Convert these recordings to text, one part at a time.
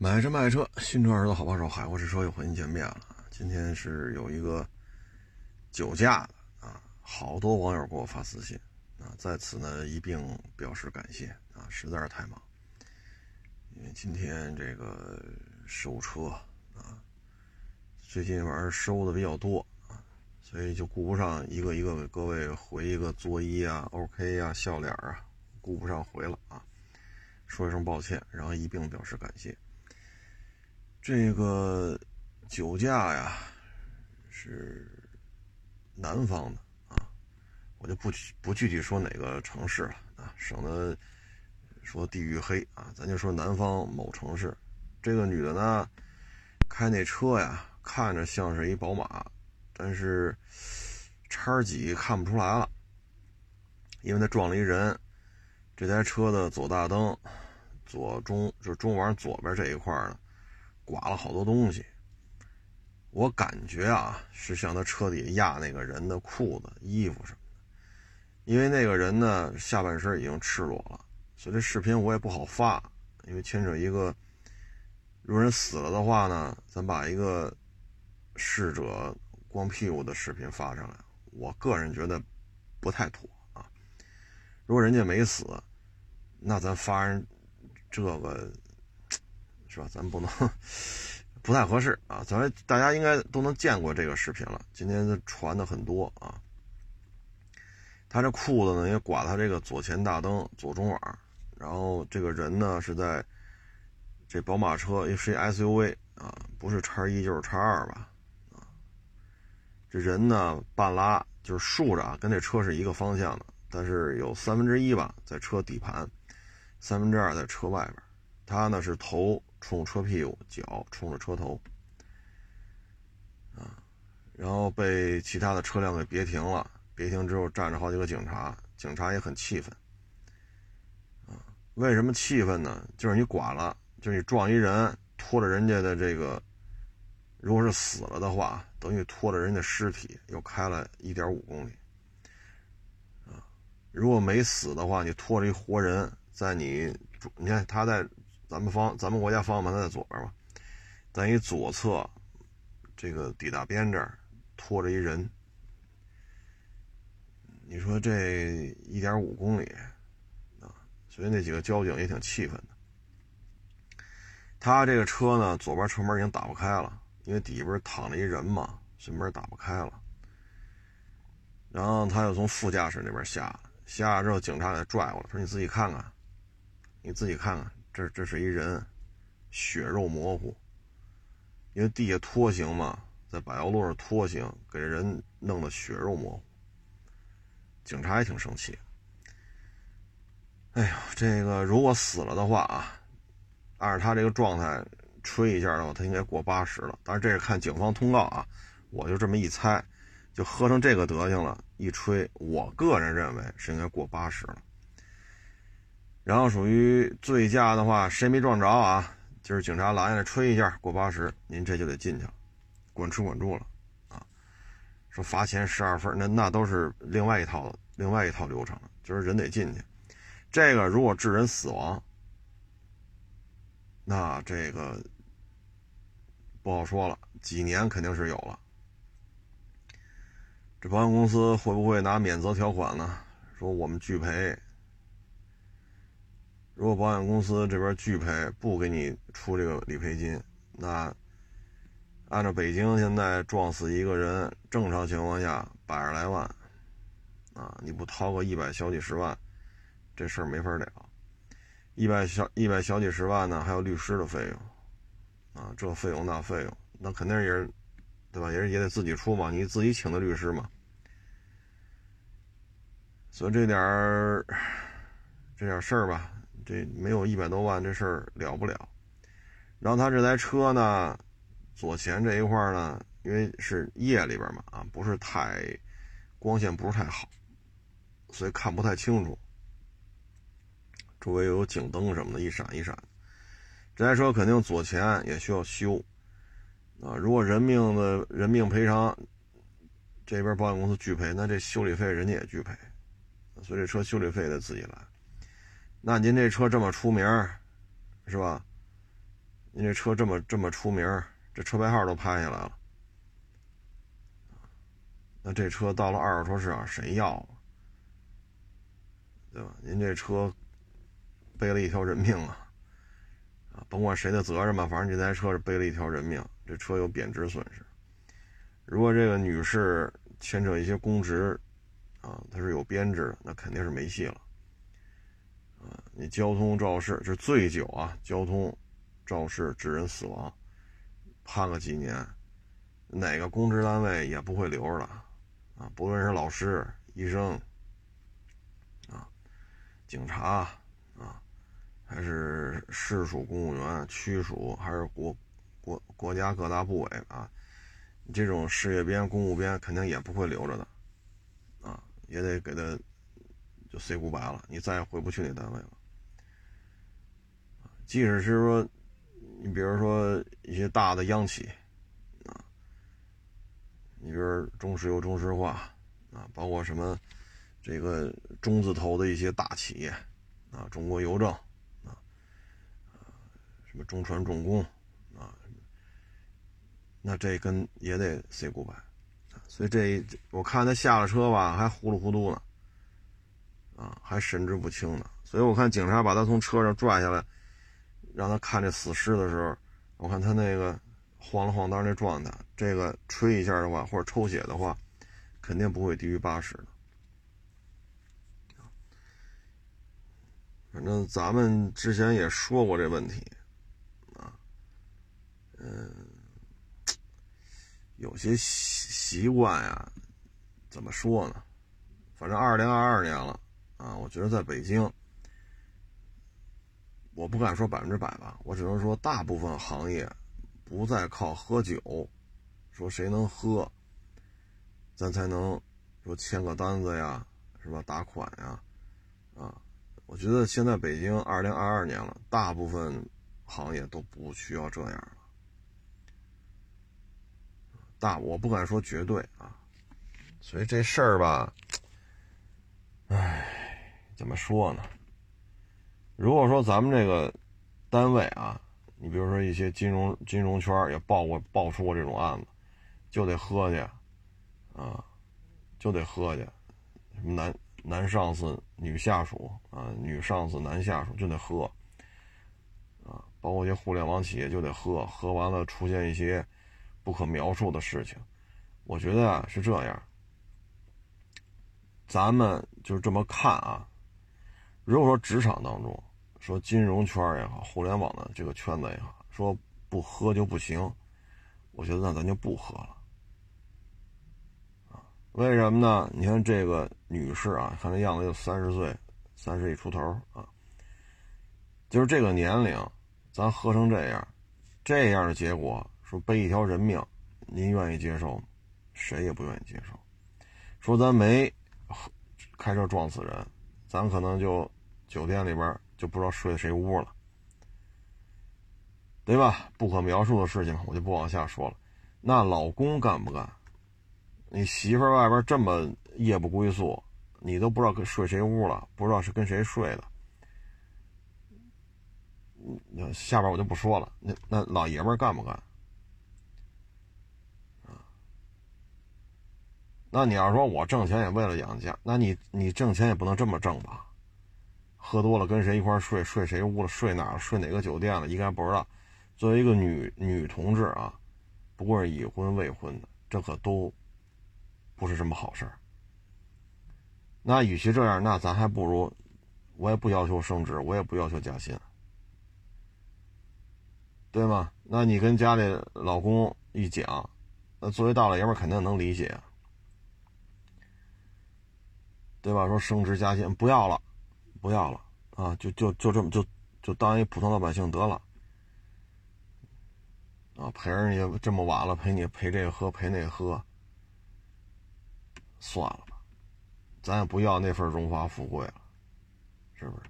买车卖车，新车儿子好帮手，海阔试车又和您见面了。今天是有一个酒驾的啊，好多网友给我发私信啊，在此呢一并表示感谢啊，实在是太忙，因为今天这个收车啊，最近玩意收的比较多啊，所以就顾不上一个一个给各位回一个作揖啊、OK 啊、笑脸啊，顾不上回了啊，说一声抱歉，然后一并表示感谢。这个酒驾呀，是南方的啊，我就不不具体说哪个城市了啊，省得说地域黑啊，咱就说南方某城市。这个女的呢，开那车呀，看着像是一宝马，但是叉几看不出来了，因为她撞了一人。这台车的左大灯、左中就是中网左边这一块呢。刮了好多东西，我感觉啊是像他车底压那个人的裤子、衣服什么的，因为那个人呢下半身已经赤裸了，所以这视频我也不好发，因为牵扯一个，如果人死了的话呢，咱把一个逝者光屁股的视频发上来，我个人觉得不太妥啊。如果人家没死，那咱发人这个。是吧？咱不能不太合适啊！咱大家应该都能见过这个视频了。今天传的很多啊。他这裤子呢也刮他这个左前大灯、左中网，然后这个人呢是在这宝马车，是一 SUV 啊，不是叉一就是叉二吧？啊，这人呢半拉就是竖着啊，跟这车是一个方向的，但是有三分之一吧在车底盘，三分之二在车外边。他呢是头。冲车屁股，脚冲着车头，啊，然后被其他的车辆给别停了。别停之后，站着好几个警察，警察也很气愤，啊，为什么气愤呢？就是你剐了，就是你撞一人，拖着人家的这个，如果是死了的话，等于拖着人家尸体又开了一点五公里，啊，如果没死的话，你拖着一活人，在你，你看他在。咱们方，咱们国家方向盘在左边嘛，在一左侧这个底大边这儿拖着一人，你说这一点五公里啊，所以那几个交警也挺气愤的。他这个车呢，左边车门已经打不开了，因为底边躺着一人嘛，所以门打不开了。然后他又从副驾驶那边下了，下来之后警察给他拽过来，说：“你自己看看，你自己看看。”这这是一人，血肉模糊，因为地下拖行嘛，在柏油路上拖行，给人弄得血肉模糊。警察也挺生气。哎呀，这个如果死了的话啊，按照他这个状态，吹一下的话，他应该过八十了。但是这是看警方通告啊，我就这么一猜，就喝成这个德行了，一吹，我个人认为是应该过八十了。然后属于醉驾的话，谁没撞着啊？就是警察拦下来吹一下，过八十，您这就得进去了，管吃管住了，啊，说罚钱十二分，那那都是另外一套另外一套流程，就是人得进去。这个如果致人死亡，那这个不好说了，几年肯定是有了。这保险公司会不会拿免责条款呢？说我们拒赔。如果保险公司这边拒赔，不给你出这个理赔金，那按照北京现在撞死一个人，正常情况下百十来万，啊，你不掏个一百小几十万，这事儿没法了。一百小一百小几十万呢，还有律师的费用，啊，这费用那费用，那肯定也是，对吧？也是也得自己出嘛，你自己请的律师嘛。所以这点儿，这点事儿吧。这没有一百多万，这事儿了不了。然后他这台车呢，左前这一块呢，因为是夜里边嘛，啊，不是太光线不是太好，所以看不太清楚。周围有警灯什么的，一闪一闪。这台车肯定左前也需要修啊。如果人命的人命赔偿这边保险公司拒赔，那这修理费人家也拒赔，所以这车修理费得自己来。那您这车这么出名是吧？您这车这么这么出名，这车牌号都拍下来了，那这车到了二手车市场谁要啊？对吧？您这车背了一条人命啊！啊，甭管谁的责任吧，反正这台车是背了一条人命，这车有贬值损失。如果这个女士牵扯一些公职，啊，她是有编制，那肯定是没戏了。你交通肇事是醉酒啊，交通肇事致人死亡，判个几年，哪个公职单位也不会留着的，啊，不论是老师、医生啊。警察啊，还是市属公务员、区属，还是国国国家各大部委啊，这种事业编、公务编肯定也不会留着的，啊，也得给他就 say goodbye 了，你再也回不去那单位了。即使是说，你比如说一些大的央企啊，你比如中石油、中石化啊，包括什么。这个中字头的一些大企业，啊，中国邮政，啊，什么中船重工，啊，那这跟也得 say goodbye，所以这我看他下了车吧，还糊里糊涂呢，啊，还神志不清呢。所以我看警察把他从车上拽下来，让他看这死尸的时候，我看他那个晃了晃荡那状态，这个吹一下的话，或者抽血的话，肯定不会低于八十的。反正咱们之前也说过这问题，啊，嗯，有些习习惯呀，怎么说呢？反正二零二二年了，啊，我觉得在北京，我不敢说百分之百吧，我只能说大部分行业不再靠喝酒，说谁能喝，咱才能说签个单子呀，是吧？打款呀，啊。我觉得现在北京二零二二年了，大部分行业都不需要这样了。大我不敢说绝对啊，所以这事儿吧，唉，怎么说呢？如果说咱们这个单位啊，你比如说一些金融金融圈也报过爆出过这种案子，就得喝去啊，就得喝去，什么男。男上司、女下属啊，女上司、男下属就得喝，啊，包括一些互联网企业就得喝，喝完了出现一些不可描述的事情。我觉得啊是这样，咱们就这么看啊。如果说职场当中，说金融圈也好，互联网的这个圈子也好，说不喝就不行，我觉得那咱就不喝了。为什么呢？你看这个女士啊，看这样子就三十岁，三十一出头啊，就是这个年龄，咱喝成这样，这样的结果，说背一条人命，您愿意接受吗？谁也不愿意接受。说咱没开车撞死人，咱可能就酒店里边就不知道睡谁屋了，对吧？不可描述的事情，我就不往下说了。那老公干不干？你媳妇外边这么夜不归宿，你都不知道跟睡谁屋了，不知道是跟谁睡的。那下边我就不说了。那那老爷们干不干？那你要说我挣钱也为了养家，那你你挣钱也不能这么挣吧？喝多了跟谁一块睡，睡谁屋了，睡哪了，睡哪个酒店了，应该不知道。作为一个女女同志啊，不管是已婚未婚的，这可都。不是什么好事儿。那与其这样，那咱还不如，我也不要求升职，我也不要求加薪，对吗？那你跟家里老公一讲，那作为大老爷们肯定能理解，对吧？说升职加薪不要了，不要了啊！就就就这么就就当一普通老百姓得了啊！陪人家这么晚了，陪你陪这个喝，陪那个喝。算了吧，咱也不要那份荣华富贵了，是不是？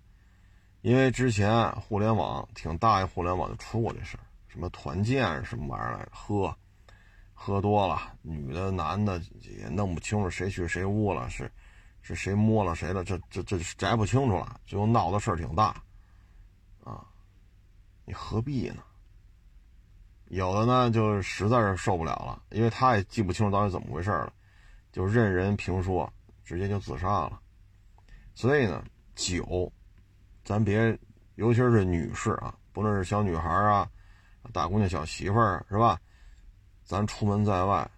因为之前互联网挺大一互联网就出过这事儿，什么团建什么玩意儿来？喝，喝多了，女的男的也弄不清楚谁去谁屋了，是是谁摸了谁了，这这这摘不清楚了，最后闹的事儿挺大，啊，你何必呢？有的呢就实在是受不了了，因为他也记不清楚到底怎么回事了，就任人评说，直接就自杀了。所以呢，酒，咱别，尤其是女士啊，不论是小女孩啊、大姑娘、小媳妇儿，是吧？咱出门在外，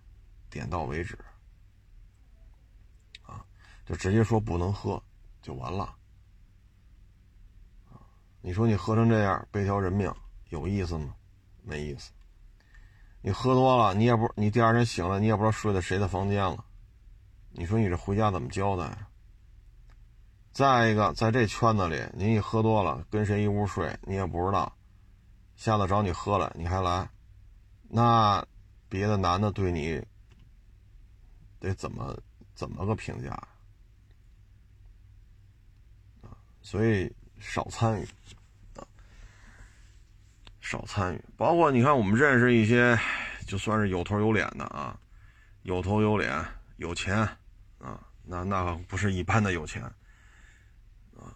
点到为止，就直接说不能喝，就完了。你说你喝成这样，背条人命，有意思吗？没意思。你喝多了，你也不，你第二天醒了，你也不知道睡在谁的房间了。你说你这回家怎么交代？再一个，在这圈子里，你一喝多了，跟谁一屋睡，你也不知道。下次找你喝了，你还来，那别的男的对你得怎么怎么个评价啊？所以少参与。啊少参与，包括你看，我们认识一些，就算是有头有脸的啊，有头有脸、有钱啊，那那不是一般的有钱啊，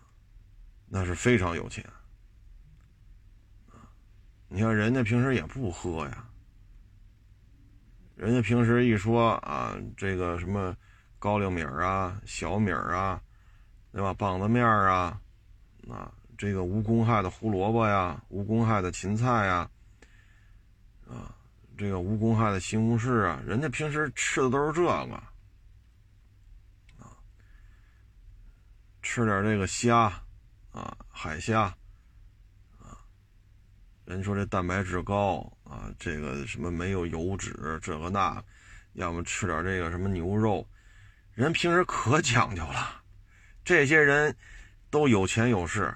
那是非常有钱啊。你看人家平时也不喝呀，人家平时一说啊，这个什么高粱米啊、小米啊，对吧？棒子面啊，啊。这个无公害的胡萝卜呀，无公害的芹菜呀，啊，这个无公害的西红柿啊，人家平时吃的都是这个，啊，吃点这个虾，啊，海虾，啊，人说这蛋白质高啊，这个什么没有油脂，这个那，要么吃点这个什么牛肉，人平时可讲究了，这些人都有钱有势。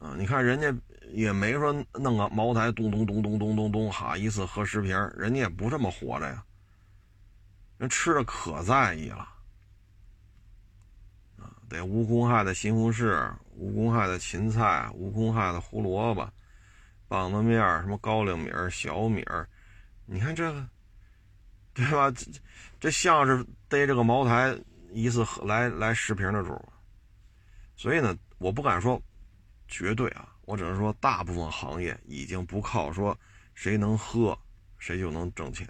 啊，你看人家也没说弄个茅台咚咚咚咚咚咚咚，哈，一次喝十瓶，人家也不这么活着呀。人吃的可在意了，啊，得无公害的西红柿，无公害的芹菜，无公害的胡萝卜，棒子面什么高粱米小米你看这个，对吧？这这像是逮这个茅台一次喝来来十瓶的主，所以呢，我不敢说。绝对啊！我只能说，大部分行业已经不靠说谁能喝，谁就能挣钱。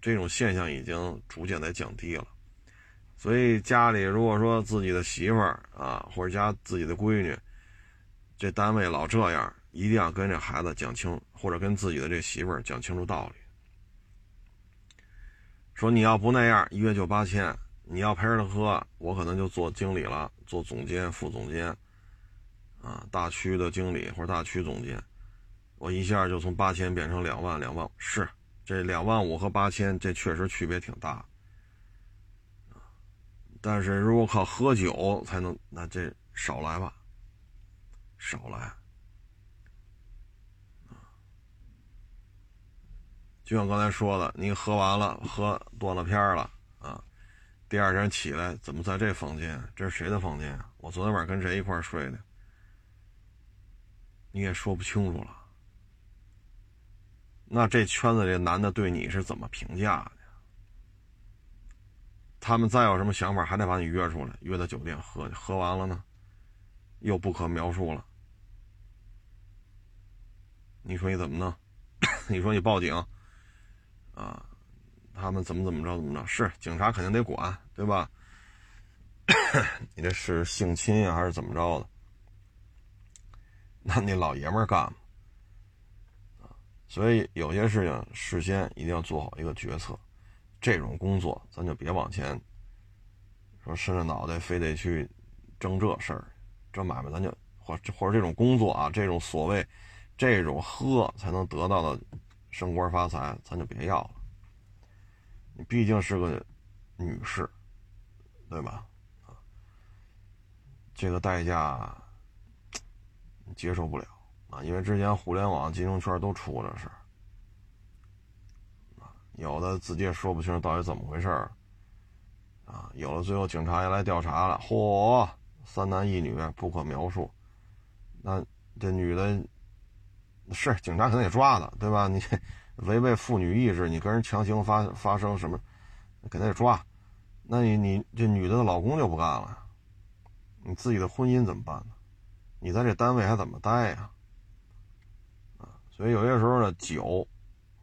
这种现象已经逐渐在降低了。所以家里如果说自己的媳妇儿啊，或者家自己的闺女，这单位老这样，一定要跟这孩子讲清，或者跟自己的这媳妇儿讲清楚道理。说你要不那样，一月就八千。你要陪着他喝，我可能就做经理了，做总监、副总监，啊，大区的经理或者大区总监，我一下就从八千变成两万，两万是这两万五和八千，这确实区别挺大，但是如果靠喝酒才能，那这少来吧，少来，就像刚才说的，你喝完了，喝断了片了啊。第二天起来，怎么在这房间？这是谁的房间？我昨天晚上跟谁一块睡的？你也说不清楚了。那这圈子里男的对你是怎么评价的？他们再有什么想法，还得把你约出来，约到酒店喝。喝完了呢，又不可描述了。你说你怎么弄？你说你报警？啊？他们怎么怎么着怎么着？是警察肯定得管，对吧？你这是性侵呀，还是怎么着的？那你老爷们儿干吗？所以有些事情事先一定要做好一个决策。这种工作咱就别往前说，伸着脑袋非得去争这事儿。这买卖咱就或或者这种工作啊，这种所谓这种喝才能得到的升官发财，咱就别要了。你毕竟是个女士，对吧？这个代价接受不了啊！因为之前互联网金融圈都出过这事，有的自己也说不清到底怎么回事儿啊，有的最后警察也来调查了，嚯，三男一女不可描述。那这女的，是警察肯定得抓的，对吧？你。违背妇女意志，你跟人强行发发生什么，肯定得抓，那你你这女的的老公就不干了，你自己的婚姻怎么办呢？你在这单位还怎么待呀？啊，所以有些时候呢，酒，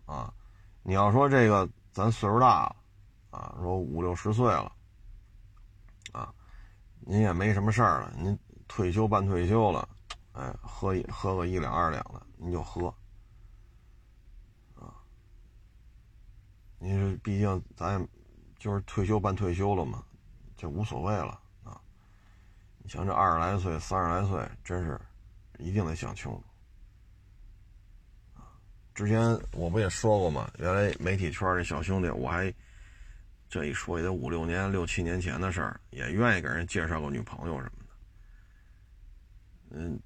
啊，你要说这个咱岁数大了，啊，说五六十岁了，啊，您也没什么事儿了，您退休半退休了，哎，喝一喝个一两二两的，您就喝，啊，你毕竟咱也就是退休半退休了嘛，就无所谓了啊。你像这二十来岁、三十来岁，真是一定得想清楚。之前我不也说过吗？原来媒体圈这小兄弟，我还这一说也得五六年、六七年前的事儿，也愿意给人介绍个女朋友什么的。嗯，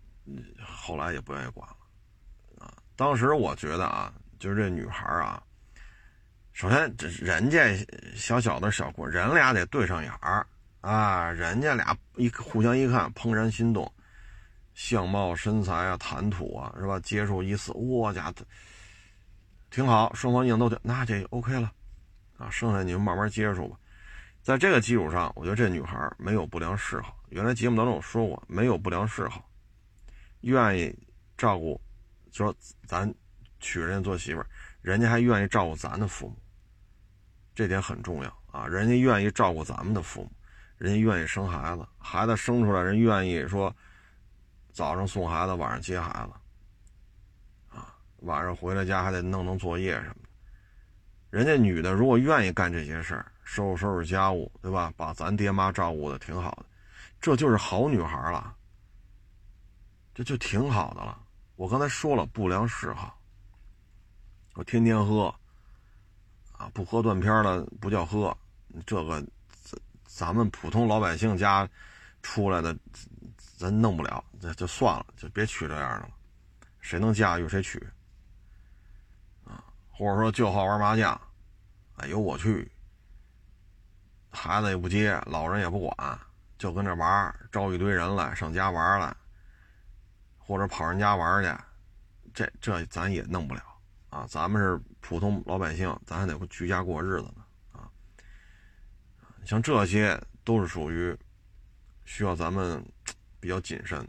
后来也不愿意管了。当时我觉得啊，就是这女孩啊，首先这人家小小的小姑，人俩得对上眼儿啊，人家俩一互相一看，怦然心动，相貌、身材啊、谈吐啊，是吧？接触一次，我家的。挺好，双方硬都挺，那这 OK 了，啊，剩下你们慢慢接触吧。在这个基础上，我觉得这女孩没有不良嗜好。原来节目当中我说过，没有不良嗜好，愿意照顾，说咱娶人家做媳妇儿，人家还愿意照顾咱的父母，这点很重要啊。人家愿意照顾咱们的父母，人家愿意生孩子，孩子生出来人愿意说早上送孩子，晚上接孩子。啊晚上回了家还得弄弄作业什么的，人家女的如果愿意干这些事儿，收拾收拾家务，对吧？把咱爹妈照顾的挺好的，这就是好女孩了，这就挺好的了。我刚才说了不良嗜好，我天天喝，啊，不喝断片了不叫喝，这个咱咱们普通老百姓家出来的，咱弄不了，这就算了，就别娶这样的了，谁能驾驭谁娶。啊或者说就好玩麻将，哎呦我去，孩子也不接，老人也不管，就跟这玩，招一堆人来上家玩来，或者跑人家玩去，这这咱也弄不了啊！咱们是普通老百姓，咱还得居家过日子呢啊！像这些都是属于需要咱们比较谨慎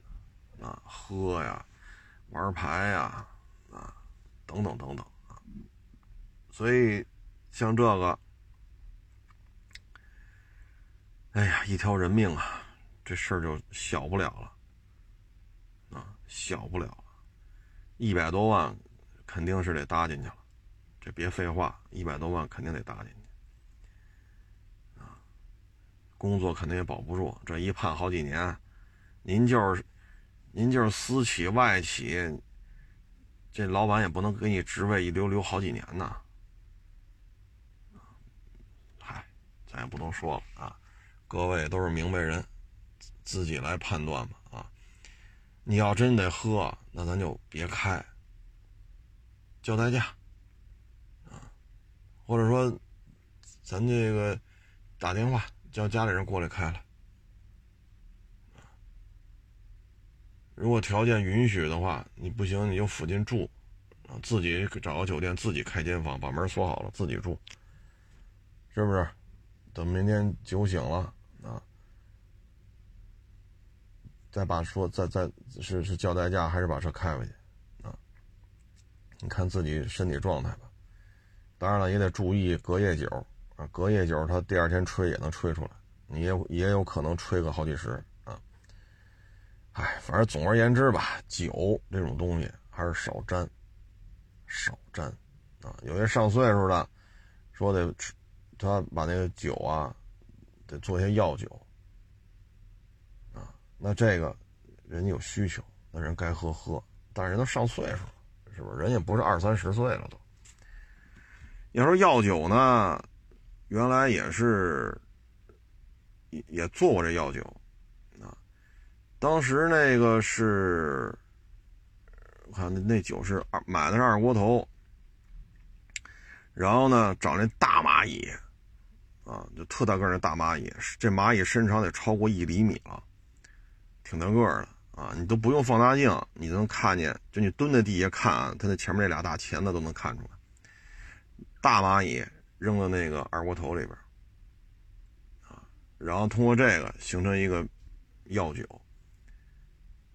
的啊，喝呀，玩牌呀，啊，等等等等啊。所以，像这个，哎呀，一条人命啊，这事儿就小不了了，小不了，一百多万肯定是得搭进去了，这别废话，一百多万肯定得搭进去，啊，工作肯定也保不住，这一判好几年，您就是，您就是私企外企，这老板也不能给你职位一留留好几年呢。咱也不能说了啊，各位都是明白人，自己来判断吧。你要真得喝，那咱就别开，叫代驾。啊，或者说咱这个打电话叫家里人过来开了。如果条件允许的话，你不行你就附近住，啊，自己找个酒店自己开间房，把门锁好了自己住，是不是？等明天酒醒了啊，再把说再再是是叫代驾还是把车开回去啊？你看自己身体状态吧。当然了，也得注意隔夜酒啊，隔夜酒它第二天吹也能吹出来，你也也有可能吹个好几十啊。哎，反正总而言之吧，酒这种东西还是少沾，少沾啊。有些上岁数的说得。他把那个酒啊，得做些药酒，那这个人家有需求，那人该喝喝，但是人都上岁数了，是不是？人也不是二三十岁了都。要说药酒呢，原来也是也也做过这药酒，啊，当时那个是，我看那那酒是二买的是二锅头，然后呢找那大蚂蚁。啊，就特大个那大蚂蚁，这蚂蚁身长得超过一厘米了，挺大个儿的啊！你都不用放大镜，你能看见，就你蹲在地下看，它那前面那俩大钳子都能看出来。大蚂蚁扔到那个二锅头里边，啊，然后通过这个形成一个药酒，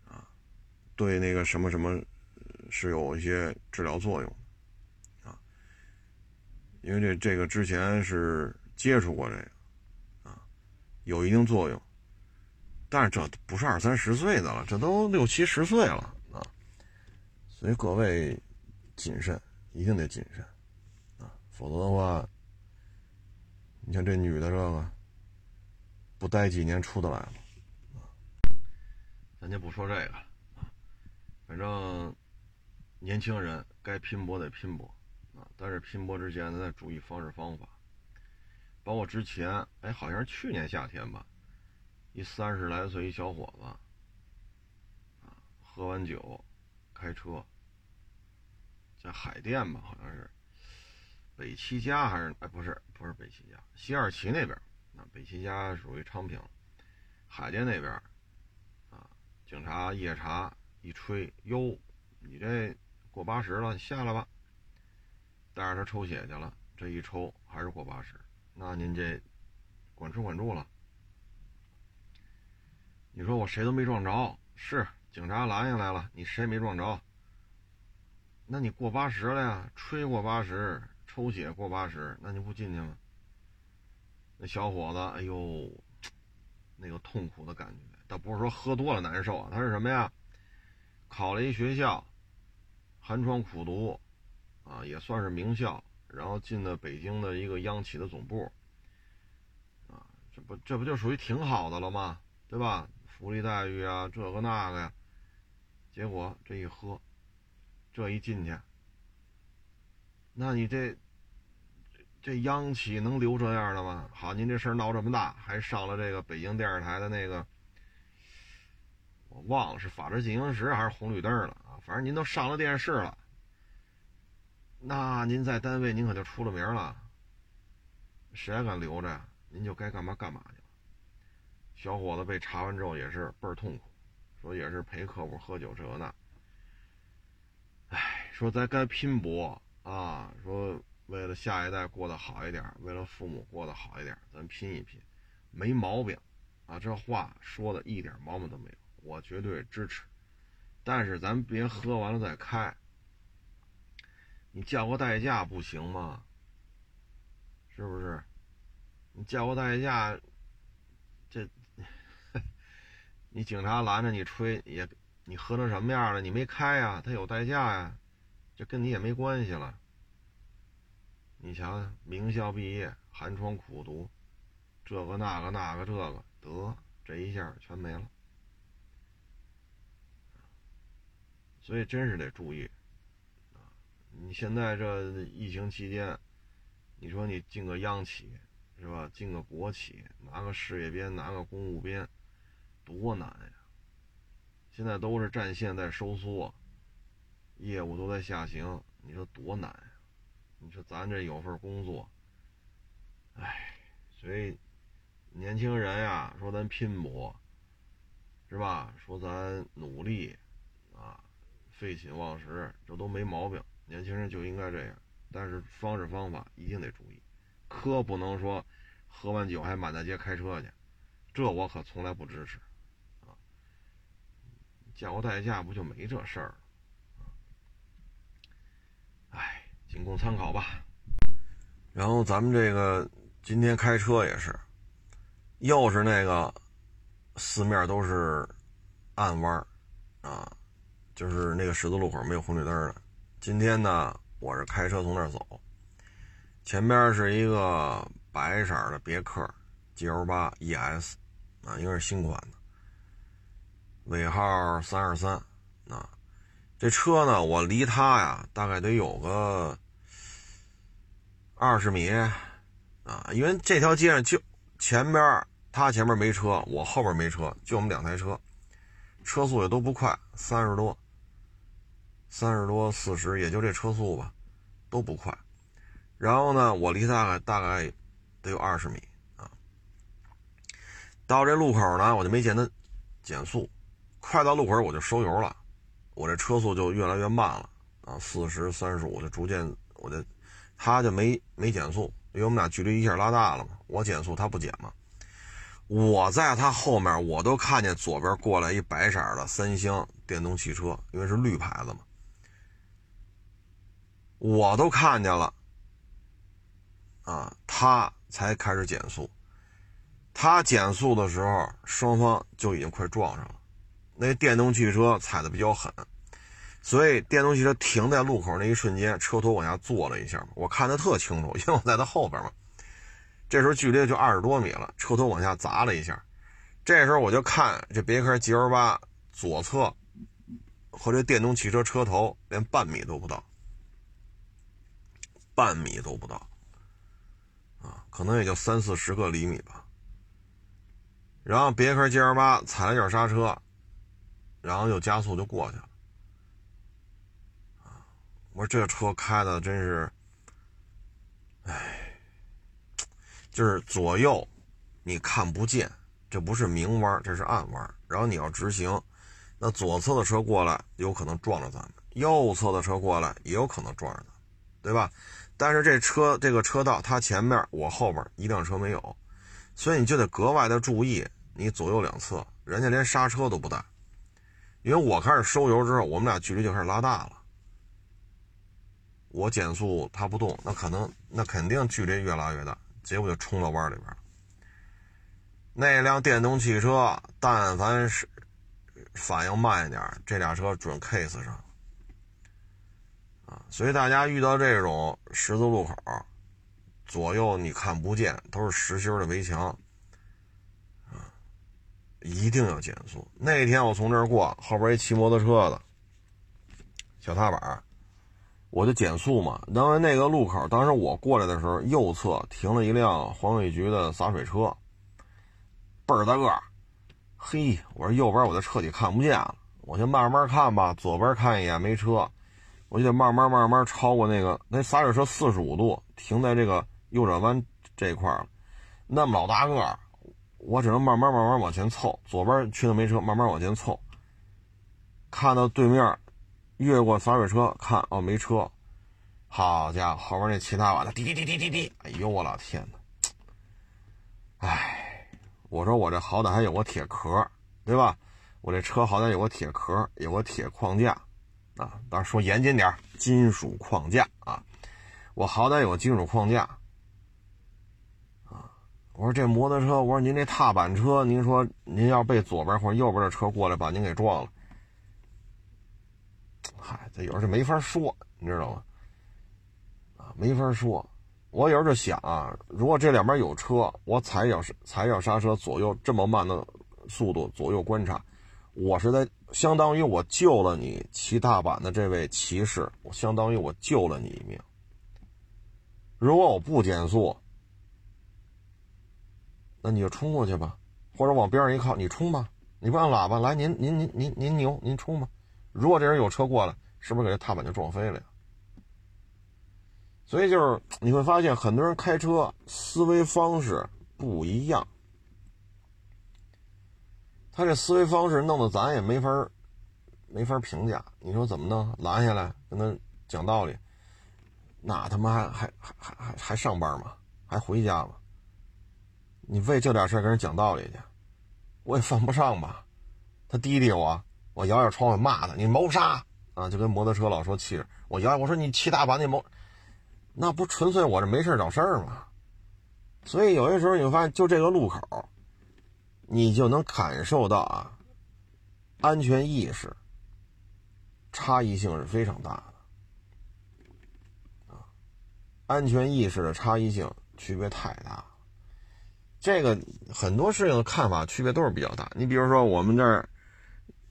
啊，对那个什么什么是有一些治疗作用啊，因为这这个之前是接触过这个啊，有一定作用，但是这不是二三十岁的了，这都六七十岁了啊，所以各位谨慎，一定得谨慎啊，否则的话，你看这女的这个不待几年出得来吗？咱就不说这个啊，反正年轻人该拼搏得拼搏啊，但是拼搏之前咱得注意方式方法。包括之前，哎，好像是去年夏天吧，一三十来岁一小伙子啊，喝完酒开车，在海淀吧，好像是北七家还是哎，不是不是北七家，西二旗那边那，北七家属于昌平，海淀那边。警察夜查一吹，哟，你这过八十了，你下来吧。带着他抽血去了，这一抽还是过八十，那您这管吃管住了。你说我谁都没撞着，是警察拦下来了，你谁没撞着？那你过八十了呀？吹过八十，抽血过八十，那你不进去吗？那小伙子，哎呦，那个痛苦的感觉。倒不是说喝多了难受啊，他是什么呀？考了一学校，寒窗苦读，啊，也算是名校，然后进了北京的一个央企的总部，啊，这不这不就属于挺好的了吗？对吧？福利待遇啊，这个那个呀，结果这一喝，这一进去，那你这这央企能留这样的吗？好，您这事儿闹这么大，还上了这个北京电视台的那个。我忘了是法制进行时还是红绿灯了啊！反正您都上了电视了，那您在单位您可就出了名了，谁还敢留着呀？您就该干嘛干嘛去。小伙子被查完之后也是倍儿痛苦，说也是陪客户喝酒这那。哎，说咱该拼搏啊！说为了下一代过得好一点，为了父母过得好一点，咱拼一拼，没毛病啊！这话说的一点毛病都没有。我绝对支持，但是咱别喝完了再开。你叫个代驾不行吗？是不是？你叫个代驾，这你警察拦着你吹也，你喝成什么样了？你没开呀，他有代驾呀，这跟你也没关系了。你瞧，名校毕业，寒窗苦读，这个那个那个这个，得这一下全没了。所以真是得注意，啊！你现在这疫情期间，你说你进个央企，是吧？进个国企，拿个事业编，拿个公务编，多难呀！现在都是战线在收缩，业务都在下行，你说多难呀？你说咱这有份工作，哎，所以年轻人呀，说咱拼搏，是吧？说咱努力，啊！废寝忘食，这都没毛病。年轻人就应该这样，但是方式方法一定得注意，可不能说喝完酒还满大街开车去，这我可从来不支持。叫代驾不就没这事儿了？哎，仅供参考吧。然后咱们这个今天开车也是，又是那个四面都是暗弯啊。就是那个十字路口没有红绿灯的。今天呢，我是开车从那儿走，前边是一个白色的别克 GL 八 ES，啊，应该是新款的，尾号三二三。啊，这车呢，我离它呀大概得有个二十米，啊，因为这条街上就前边他前面没车，我后边没车，就我们两台车，车速也都不快，三十多。三十多四十，也就这车速吧，都不快。然后呢，我离大概大概得有二十米啊。到这路口呢，我就没见他减速，快到路口我就收油了，我这车速就越来越慢了啊，四十三十五就逐渐，我就他就没没减速，因为我们俩距离一下拉大了嘛，我减速他不减嘛。我在他后面，我都看见左边过来一白色的三厢电动汽车，因为是绿牌子嘛。我都看见了，啊，他才开始减速。他减速的时候，双方就已经快撞上了。那电动汽车踩的比较狠，所以电动汽车停在路口那一瞬间，车头往下坐了一下，我看的特清楚，因为我在他后边嘛。这时候距离就二十多米了，车头往下砸了一下。这时候我就看这别克 GL 八左侧和这电动汽车车头连半米都不到，半米都不到，啊，可能也就三四十个厘米吧。然后别克 GL 八踩了脚刹车，然后又加速就过去了。我说这车开的真是，哎。就是左右，你看不见，这不是明弯，这是暗弯。然后你要直行，那左侧的车过来有可能撞着咱们，右侧的车过来也有可能撞着咱，对吧？但是这车这个车道，它前面我后边一辆车没有，所以你就得格外的注意你左右两侧，人家连刹车都不带。因为我开始收油之后，我们俩距离就开始拉大了。我减速他不动，那可能那肯定距离越拉越大。结果就冲到弯里边了。那辆电动汽车，但凡是反应慢一点，这俩车准 case 上。啊，所以大家遇到这种十字路口，左右你看不见，都是实心的围墙，一定要减速。那天我从这儿过，后边一骑摩托车的，小踏板。我就减速嘛，因为那个路口，当时我过来的时候，右侧停了一辆环卫局的洒水车，倍儿大个儿。嘿，我说右边我的车体看不见了，我先慢慢看吧。左边看一眼没车，我就得慢慢慢慢超过那个那洒水车四十五度停在这个右转弯这一块儿，那么老大个儿，我只能慢慢慢慢往前凑。左边去的没车，慢慢往前凑，看到对面。越过洒水车看哦没车，好家伙，后边那其他瓦的滴滴滴滴滴滴，哎呦我老天哪！哎，我说我这好歹还有个铁壳，对吧？我这车好歹有个铁壳，有个铁框架啊。当然说严谨点，金属框架啊。我好歹有个金属框架。我说这摩托车，我说您这踏板车，您说您要被左边或者右边的车过来把您给撞了。嗨，这有时候就没法说，你知道吗？啊，没法说。我有时候就想啊，如果这两边有车，我踩脚踩脚刹车，左右这么慢的速度，左右观察，我是在相当于我救了你骑踏板的这位骑士，我相当于我救了你一命。如果我不减速，那你就冲过去吧，或者往边上一靠，你冲吧，你不按喇叭来，您您您您您牛，您冲吧。如果这人有车过来，是不是给这踏板就撞飞了呀？所以就是你会发现，很多人开车思维方式不一样，他这思维方式弄得咱也没法没法评价。你说怎么弄？拦下来跟他讲道理，那他妈还还还还还还上班吗？还回家吗？你为这点事跟人讲道理去，我也犯不上吧？他滴滴我。我摇摇窗户骂他，你谋杀啊！就跟摩托车老说气我摇，我说你骑大把你谋，那不纯粹我这没事找事儿吗？所以有些时候你会发现，就这个路口，你就能感受到啊，安全意识差异性是非常大的啊，安全意识的差异性区别太大了。这个很多事情的看法区别都是比较大。你比如说我们这儿。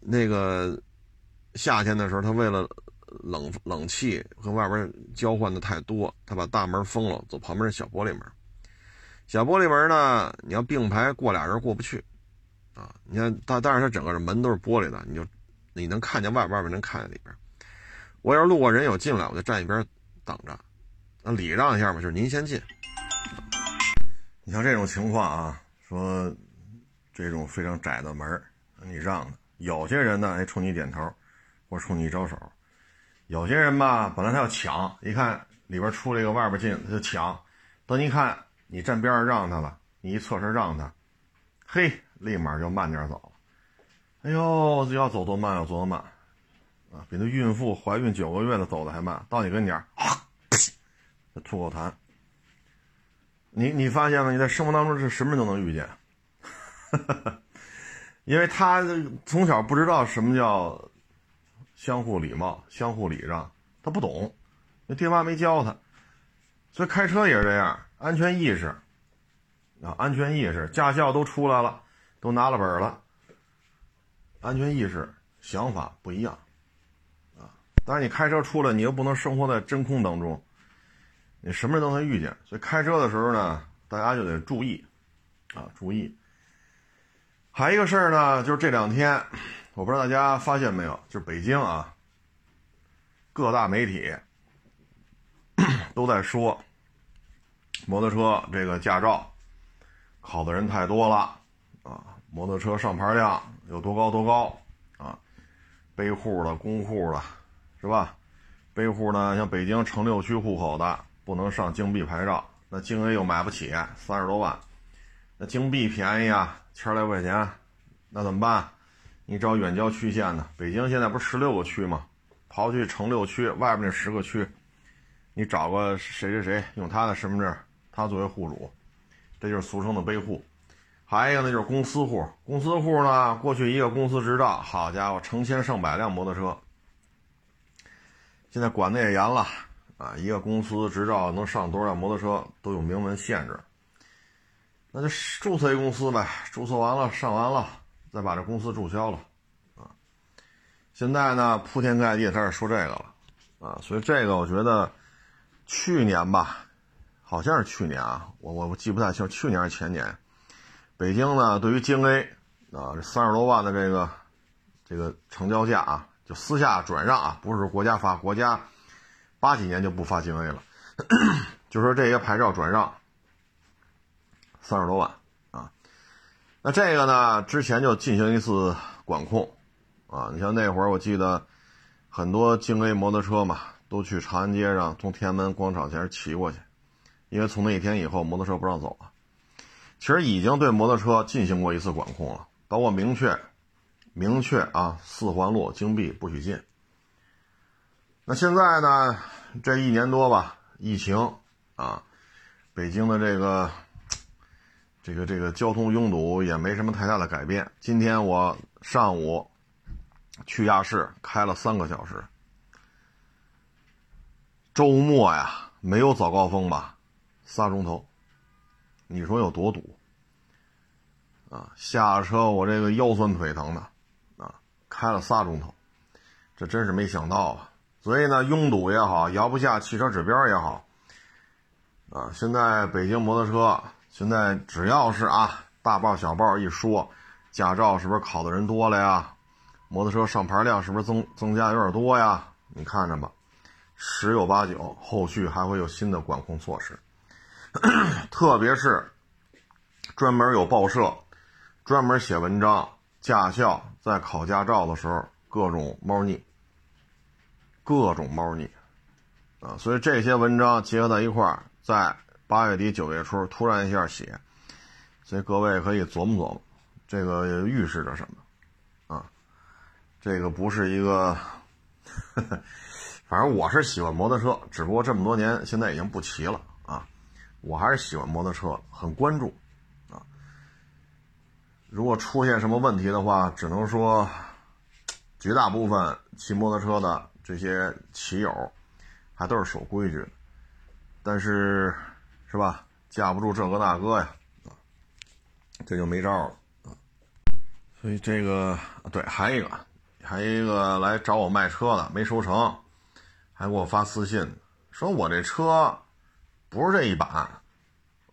那个夏天的时候，他为了冷冷气和外边交换的太多，他把大门封了，走旁边的小玻璃门。小玻璃门呢，你要并排过俩人过不去啊。你看，但但是它整个的门都是玻璃的，你就你能看见外边外边能看见里边。我要是路过人有进来，我就站一边等着，那礼让一下嘛，就是您先进。你像这种情况啊，说这种非常窄的门，你让他。有些人呢，哎，冲你点头，或冲你招手；有些人吧，本来他要抢，一看里边出来一个，外边进，他就抢。等一看你站边上让他了，你一侧身让他，嘿，立马就慢点走。哎呦，这要走多慢，要多慢啊！比那孕妇怀孕九个月的走的还慢。到你跟前啊，吐口痰。你你发现吗？你在生活当中是什么人都能遇见，因为他从小不知道什么叫相互礼貌、相互礼让，他不懂，那爹妈没教他，所以开车也是这样，安全意识啊，安全意识，驾校都出来了，都拿了本了，安全意识、想法不一样啊。但是你开车出来，你又不能生活在真空当中。你什么人都能遇见，所以开车的时候呢，大家就得注意，啊，注意。还一个事儿呢，就是这两天，我不知道大家发现没有，就是北京啊，各大媒体都在说，摩托车这个驾照考的人太多了，啊，摩托车上牌量有多高多高，啊，背户的、公户的，是吧？背户呢，像北京城六区户口的。不能上京 B 牌照，那京 A 又买不起，三十多万，那京 B 便宜啊，千来块钱，那怎么办？你找远郊区县的，北京现在不是十六个区吗？刨去城六区外边那十个区，你找个谁谁谁用他的身份证，他作为户主，这就是俗称的背户。还有一个呢，就是公司户，公司户呢，过去一个公司执照，好家伙，成千上百辆摩托车，现在管的也严了。啊，一个公司执照能上多少辆摩托车都有明文限制，那就注册一公司呗，注册完了上完了，再把这公司注销了，啊，现在呢铺天盖地开始说这个了，啊，所以这个我觉得去年吧，好像是去年啊，我我我记不太清，去年还是前年，北京呢对于京 A 啊这三十多万的这个这个成交价啊，就私下转让啊，不是国家发，国家。八几年就不发京 A 了，就说这些牌照转让三十多万啊，那这个呢之前就进行一次管控啊，你像那会儿我记得很多京 A 摩托车嘛，都去长安街上从天安门广场前骑过去，因为从那一天以后摩托车不让走了，其实已经对摩托车进行过一次管控了，包括明确明确啊四环路京 B 不许进。那现在呢？这一年多吧，疫情啊，北京的这个这个这个交通拥堵也没什么太大的改变。今天我上午去亚市开了三个小时，周末呀没有早高峰吧，仨钟头，你说有多堵啊？下车我这个腰酸腿疼的啊，开了仨钟头，这真是没想到啊。所以呢，拥堵也好，摇不下汽车指标也好，啊，现在北京摩托车现在只要是啊大报小报一说，驾照是不是考的人多了呀？摩托车上牌量是不是增增加有点多呀？你看着吧，十有八九后续还会有新的管控措施，特别是专门有报社专门写文章，驾校在考驾照的时候各种猫腻。各种猫腻，啊，所以这些文章结合在一块儿，在八月底九月初突然一下写，所以各位可以琢磨琢磨，这个预示着什么？啊，这个不是一个，反正我是喜欢摩托车，只不过这么多年现在已经不骑了啊，我还是喜欢摩托车，很关注啊。如果出现什么问题的话，只能说绝大部分骑摩托车的。这些骑友还都是守规矩的，但是是吧？架不住这个大哥呀，这就没招了啊。所以这个对，还一个，还一个来找我卖车的没收成，还给我发私信说我这车不是这一版，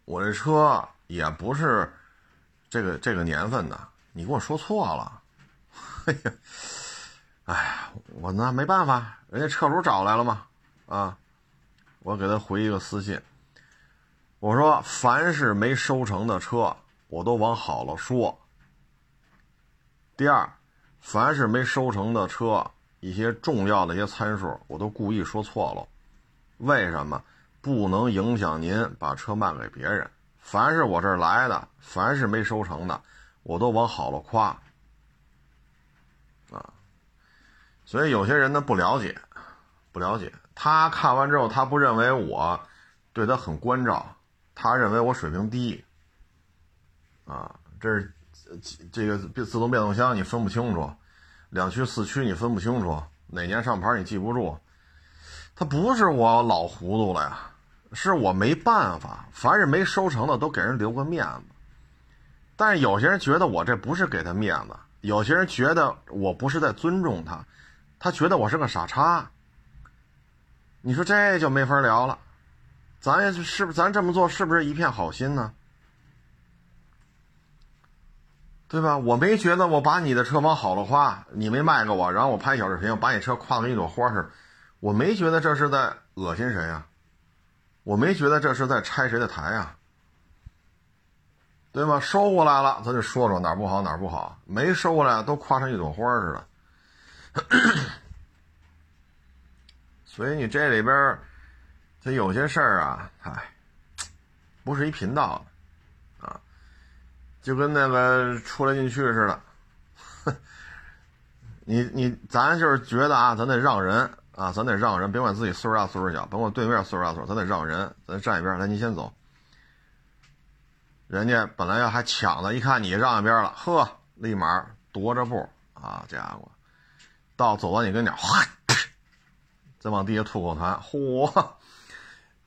我这车也不是这个这个年份的，你给我说错了，哎呀。哎，我那没办法，人家车主找来了嘛，啊，我给他回一个私信，我说凡是没收成的车，我都往好了说。第二，凡是没收成的车，一些重要的一些参数，我都故意说错了，为什么？不能影响您把车卖给别人。凡是我这儿来的，凡是没收成的，我都往好了夸。所以有些人呢不了解，不了解。他看完之后，他不认为我对他很关照，他认为我水平低，啊，这是这个自动变速箱你分不清楚，两驱四驱你分不清楚，哪年上牌你记不住，他不是我老糊涂了呀，是我没办法，凡是没收成的都给人留个面子，但是有些人觉得我这不是给他面子，有些人觉得我不是在尊重他，他觉得我是个傻叉。你说这就没法聊了，咱是不咱这么做是不是一片好心呢？对吧？我没觉得我把你的车往好了夸，你没卖给我，然后我拍小视频，把你车夸跟一朵花似的，我没觉得这是在恶心谁呀，我没觉得这是在拆谁的台呀，对吧？收过来了，咱就说说哪不好哪不好，没收过来都夸成一朵花似的。所以你这里边，它有些事儿啊，哎，不是一频道的，啊，就跟那个出来进去似的。你你咱就是觉得啊，咱得让人啊，咱得让人，别管自己岁数大岁数小，甭管对面岁数大岁数，咱得让人，咱站一边，来，你先走。人家本来要还抢呢，一看你让一边了，呵，立马踱着步啊，家伙，到走到你跟前，哗。再往地下吐口痰，嚯！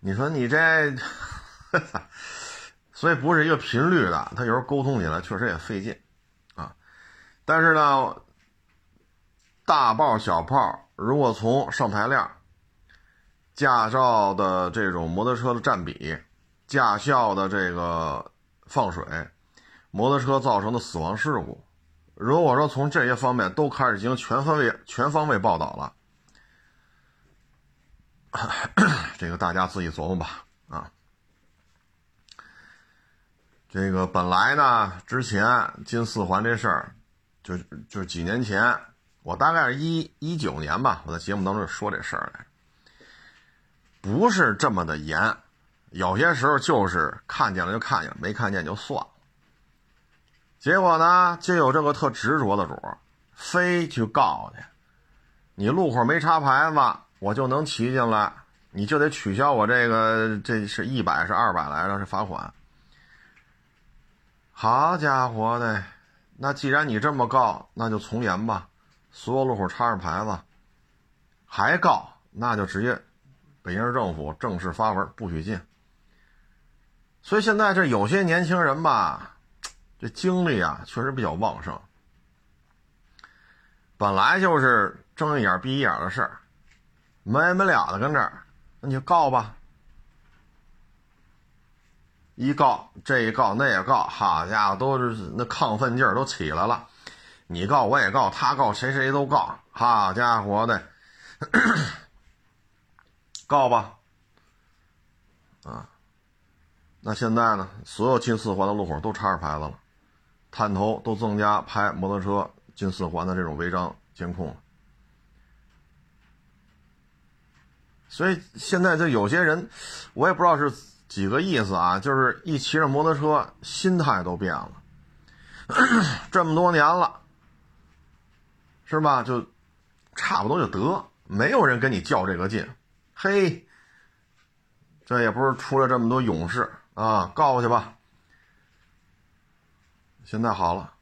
你说你这，所以不是一个频率的，他有时候沟通起来确实也费劲啊。但是呢，大炮小炮，如果从上牌量、驾照的这种摩托车的占比、驾校的这个放水、摩托车造成的死亡事故，如果说从这些方面都开始进行全方位、全方位报道了。这个大家自己琢磨吧，啊，这个本来呢，之前进四环这事儿，就就几年前，我大概是一一九年吧，我在节目当中说这事儿来，不是这么的严，有些时候就是看见了就看见了，没看见就算了。结果呢，就有这个特执着的主，非去告去，你路口没插牌子。我就能骑进来，你就得取消我这个，这是一百是二百来着，是罚款。好家伙的，那既然你这么告，那就从严吧，所有路口插上牌子，还告，那就直接北京市政府正式发文不许进。所以现在这有些年轻人吧，这精力啊确实比较旺盛，本来就是睁一眼闭一眼的事儿。没没了的跟这儿，那你就告吧。一告这一告那也告，好家伙，都是那亢奋劲儿都起来了。你告我也告，他告谁谁都告，好家伙的，告吧。啊，那现在呢？所有进四环的路口都插着牌子了，探头都增加拍摩托车进四环的这种违章监控了。所以现在就有些人，我也不知道是几个意思啊，就是一骑着摩托车，心态都变了。这么多年了，是吧？就差不多就得，没有人跟你较这个劲。嘿，这也不是出了这么多勇士啊，告去吧。现在好了。